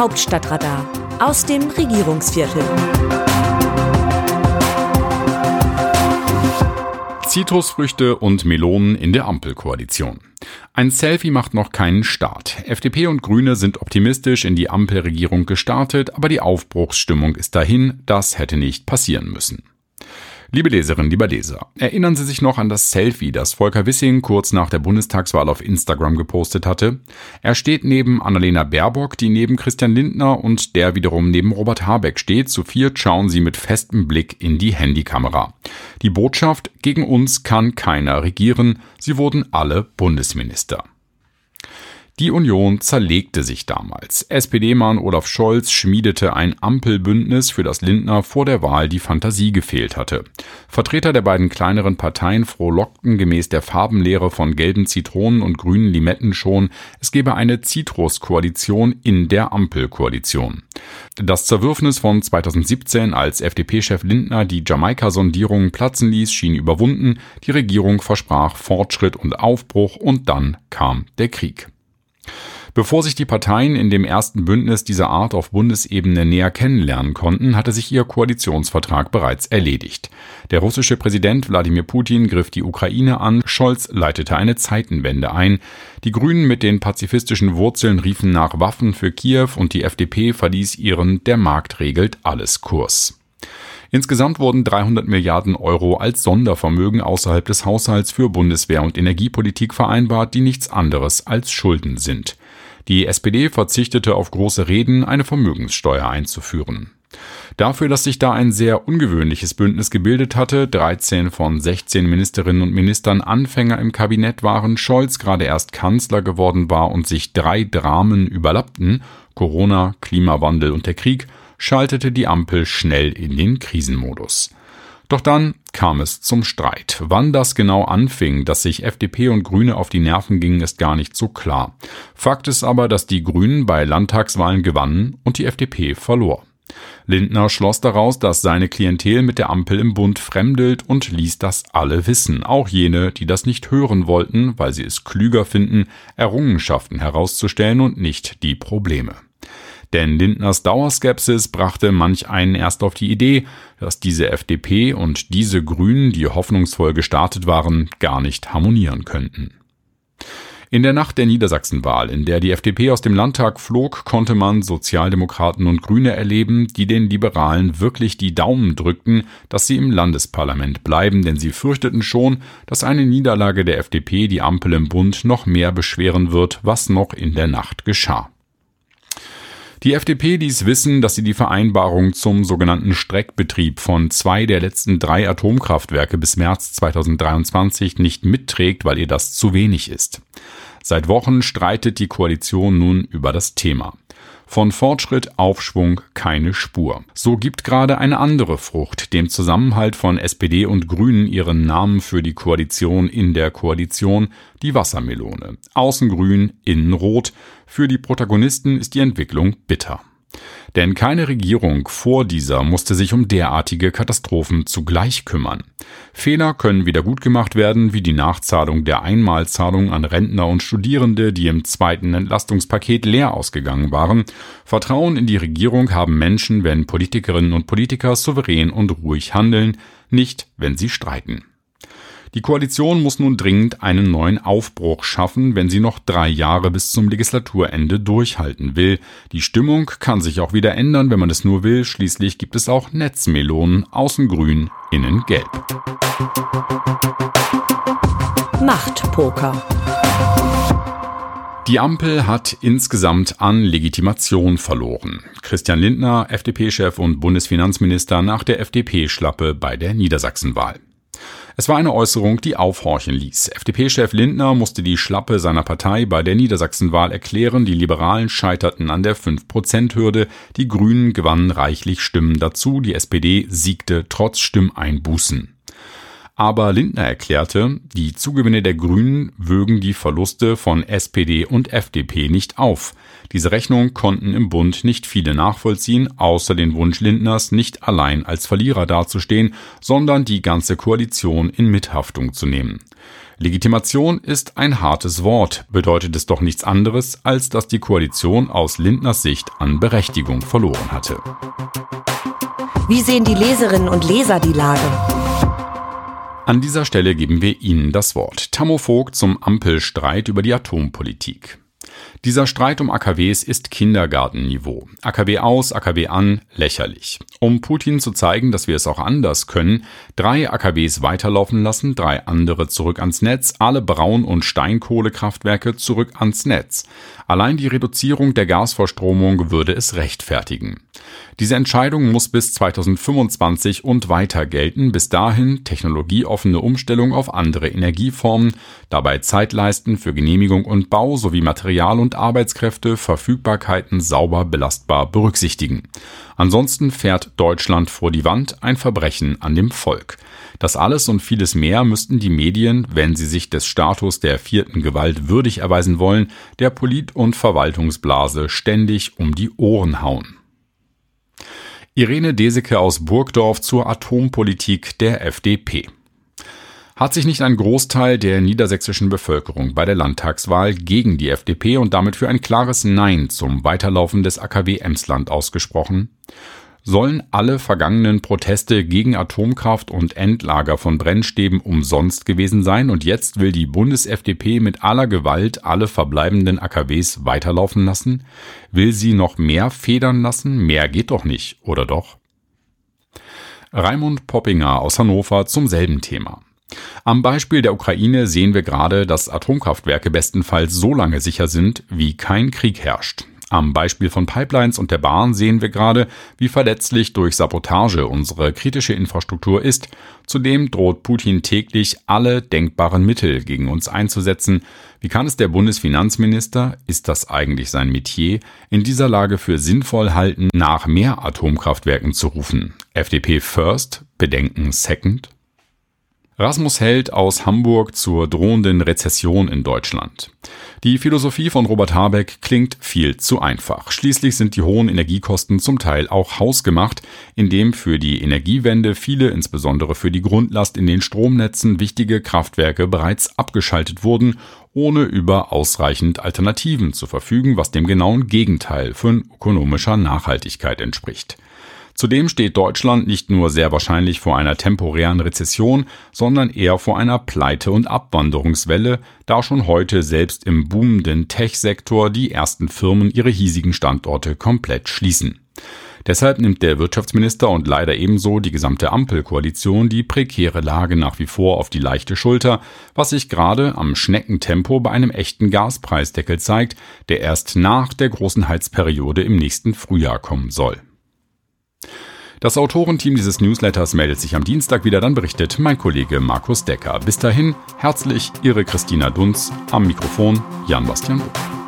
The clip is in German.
Hauptstadtradar aus dem Regierungsviertel. Zitrusfrüchte und Melonen in der Ampelkoalition. Ein Selfie macht noch keinen Start. FDP und Grüne sind optimistisch in die Ampelregierung gestartet, aber die Aufbruchsstimmung ist dahin, das hätte nicht passieren müssen. Liebe Leserinnen, lieber Leser, erinnern Sie sich noch an das Selfie, das Volker Wissing kurz nach der Bundestagswahl auf Instagram gepostet hatte? Er steht neben Annalena Baerbock, die neben Christian Lindner und der wiederum neben Robert Habeck steht. Zu viert schauen sie mit festem Blick in die Handykamera. Die Botschaft, gegen uns kann keiner regieren. Sie wurden alle Bundesminister. Die Union zerlegte sich damals. SPD-Mann Olaf Scholz schmiedete ein Ampelbündnis, für das Lindner vor der Wahl die Fantasie gefehlt hatte. Vertreter der beiden kleineren Parteien frohlockten gemäß der Farbenlehre von gelben Zitronen und grünen Limetten schon, es gebe eine Zitrus-Koalition in der Ampelkoalition. Das Zerwürfnis von 2017, als FDP-Chef Lindner die Jamaika-Sondierung platzen ließ, schien überwunden, die Regierung versprach Fortschritt und Aufbruch und dann kam der Krieg. Bevor sich die Parteien in dem ersten Bündnis dieser Art auf Bundesebene näher kennenlernen konnten, hatte sich ihr Koalitionsvertrag bereits erledigt. Der russische Präsident Wladimir Putin griff die Ukraine an, Scholz leitete eine Zeitenwende ein, die Grünen mit den pazifistischen Wurzeln riefen nach Waffen für Kiew und die FDP verließ ihren Der Markt regelt alles Kurs. Insgesamt wurden 300 Milliarden Euro als Sondervermögen außerhalb des Haushalts für Bundeswehr und Energiepolitik vereinbart, die nichts anderes als Schulden sind. Die SPD verzichtete auf große Reden, eine Vermögenssteuer einzuführen. Dafür, dass sich da ein sehr ungewöhnliches Bündnis gebildet hatte, 13 von 16 Ministerinnen und Ministern Anfänger im Kabinett waren, Scholz gerade erst Kanzler geworden war und sich drei Dramen überlappten, Corona, Klimawandel und der Krieg, schaltete die Ampel schnell in den Krisenmodus. Doch dann kam es zum Streit. Wann das genau anfing, dass sich FDP und Grüne auf die Nerven gingen, ist gar nicht so klar. Fakt ist aber, dass die Grünen bei Landtagswahlen gewannen und die FDP verlor. Lindner schloss daraus, dass seine Klientel mit der Ampel im Bund fremdelt und ließ das alle wissen, auch jene, die das nicht hören wollten, weil sie es klüger finden, Errungenschaften herauszustellen und nicht die Probleme. Denn Lindners Dauerskepsis brachte manch einen erst auf die Idee, dass diese FDP und diese Grünen, die hoffnungsvoll gestartet waren, gar nicht harmonieren könnten. In der Nacht der Niedersachsenwahl, in der die FDP aus dem Landtag flog, konnte man Sozialdemokraten und Grüne erleben, die den Liberalen wirklich die Daumen drückten, dass sie im Landesparlament bleiben, denn sie fürchteten schon, dass eine Niederlage der FDP die Ampel im Bund noch mehr beschweren wird, was noch in der Nacht geschah. Die FDP ließ wissen, dass sie die Vereinbarung zum sogenannten Streckbetrieb von zwei der letzten drei Atomkraftwerke bis März 2023 nicht mitträgt, weil ihr das zu wenig ist. Seit Wochen streitet die Koalition nun über das Thema. Von Fortschritt, Aufschwung keine Spur. So gibt gerade eine andere Frucht, dem Zusammenhalt von SPD und Grünen ihren Namen für die Koalition in der Koalition, die Wassermelone. Außen grün, innen rot. Für die Protagonisten ist die Entwicklung bitter. Denn keine Regierung vor dieser musste sich um derartige Katastrophen zugleich kümmern. Fehler können wieder gut gemacht werden, wie die Nachzahlung der Einmalzahlung an Rentner und Studierende, die im zweiten Entlastungspaket leer ausgegangen waren. Vertrauen in die Regierung haben Menschen, wenn Politikerinnen und Politiker souverän und ruhig handeln, nicht wenn sie streiten. Die Koalition muss nun dringend einen neuen Aufbruch schaffen, wenn sie noch drei Jahre bis zum Legislaturende durchhalten will. Die Stimmung kann sich auch wieder ändern, wenn man es nur will. Schließlich gibt es auch Netzmelonen, außen grün, innen gelb. Machtpoker. Die Ampel hat insgesamt an Legitimation verloren. Christian Lindner, FDP-Chef und Bundesfinanzminister nach der FDP-Schlappe bei der Niedersachsenwahl. Es war eine Äußerung, die aufhorchen ließ. FDP-Chef Lindner musste die Schlappe seiner Partei bei der Niedersachsenwahl erklären. Die Liberalen scheiterten an der 5-Prozent-Hürde. Die Grünen gewannen reichlich Stimmen dazu. Die SPD siegte trotz Stimmeinbußen. Aber Lindner erklärte, die Zugewinne der Grünen würgen die Verluste von SPD und FDP nicht auf. Diese Rechnung konnten im Bund nicht viele nachvollziehen, außer den Wunsch Lindners, nicht allein als Verlierer dazustehen, sondern die ganze Koalition in Mithaftung zu nehmen. Legitimation ist ein hartes Wort, bedeutet es doch nichts anderes, als dass die Koalition aus Lindners Sicht an Berechtigung verloren hatte. Wie sehen die Leserinnen und Leser die Lage? An dieser Stelle geben wir Ihnen das Wort. Tammo Vogt zum Ampelstreit über die Atompolitik. Dieser Streit um AKWs ist Kindergartenniveau. AKW aus, AKW an, lächerlich. Um Putin zu zeigen, dass wir es auch anders können, drei AKWs weiterlaufen lassen, drei andere zurück ans Netz, alle Braun- und Steinkohlekraftwerke zurück ans Netz. Allein die Reduzierung der Gasverstromung würde es rechtfertigen. Diese Entscheidung muss bis 2025 und weiter gelten. Bis dahin technologieoffene Umstellung auf andere Energieformen, dabei Zeitleisten für Genehmigung und Bau sowie Material- und Arbeitskräfte, Verfügbarkeiten sauber belastbar berücksichtigen. Ansonsten fährt Deutschland vor die Wand, ein Verbrechen an dem Volk. Das alles und vieles mehr müssten die Medien, wenn sie sich des Status der vierten Gewalt würdig erweisen wollen, der Polit- und Verwaltungsblase ständig um die Ohren hauen. Irene Deseke aus Burgdorf zur Atompolitik der FDP. Hat sich nicht ein Großteil der niedersächsischen Bevölkerung bei der Landtagswahl gegen die FDP und damit für ein klares Nein zum Weiterlaufen des AKW Emsland ausgesprochen? Sollen alle vergangenen Proteste gegen Atomkraft und Endlager von Brennstäben umsonst gewesen sein und jetzt will die Bundes-FDP mit aller Gewalt alle verbleibenden AKWs weiterlaufen lassen? Will sie noch mehr federn lassen? Mehr geht doch nicht, oder doch? Raimund Poppinger aus Hannover zum selben Thema. Am Beispiel der Ukraine sehen wir gerade, dass Atomkraftwerke bestenfalls so lange sicher sind, wie kein Krieg herrscht. Am Beispiel von Pipelines und der Bahn sehen wir gerade, wie verletzlich durch Sabotage unsere kritische Infrastruktur ist. Zudem droht Putin täglich alle denkbaren Mittel gegen uns einzusetzen. Wie kann es der Bundesfinanzminister, ist das eigentlich sein Metier, in dieser Lage für sinnvoll halten, nach mehr Atomkraftwerken zu rufen? FDP first, Bedenken second? Rasmus Held aus Hamburg zur drohenden Rezession in Deutschland. Die Philosophie von Robert Habeck klingt viel zu einfach. Schließlich sind die hohen Energiekosten zum Teil auch hausgemacht, indem für die Energiewende viele, insbesondere für die Grundlast in den Stromnetzen, wichtige Kraftwerke bereits abgeschaltet wurden, ohne über ausreichend Alternativen zu verfügen, was dem genauen Gegenteil von ökonomischer Nachhaltigkeit entspricht. Zudem steht Deutschland nicht nur sehr wahrscheinlich vor einer temporären Rezession, sondern eher vor einer Pleite- und Abwanderungswelle, da schon heute selbst im boomenden Tech-Sektor die ersten Firmen ihre hiesigen Standorte komplett schließen. Deshalb nimmt der Wirtschaftsminister und leider ebenso die gesamte Ampelkoalition die prekäre Lage nach wie vor auf die leichte Schulter, was sich gerade am Schneckentempo bei einem echten Gaspreisdeckel zeigt, der erst nach der großen Heizperiode im nächsten Frühjahr kommen soll. Das Autorenteam dieses Newsletters meldet sich am Dienstag wieder, dann berichtet mein Kollege Markus Decker. Bis dahin, herzlich Ihre Christina Dunz, am Mikrofon Jan Bastian Buch.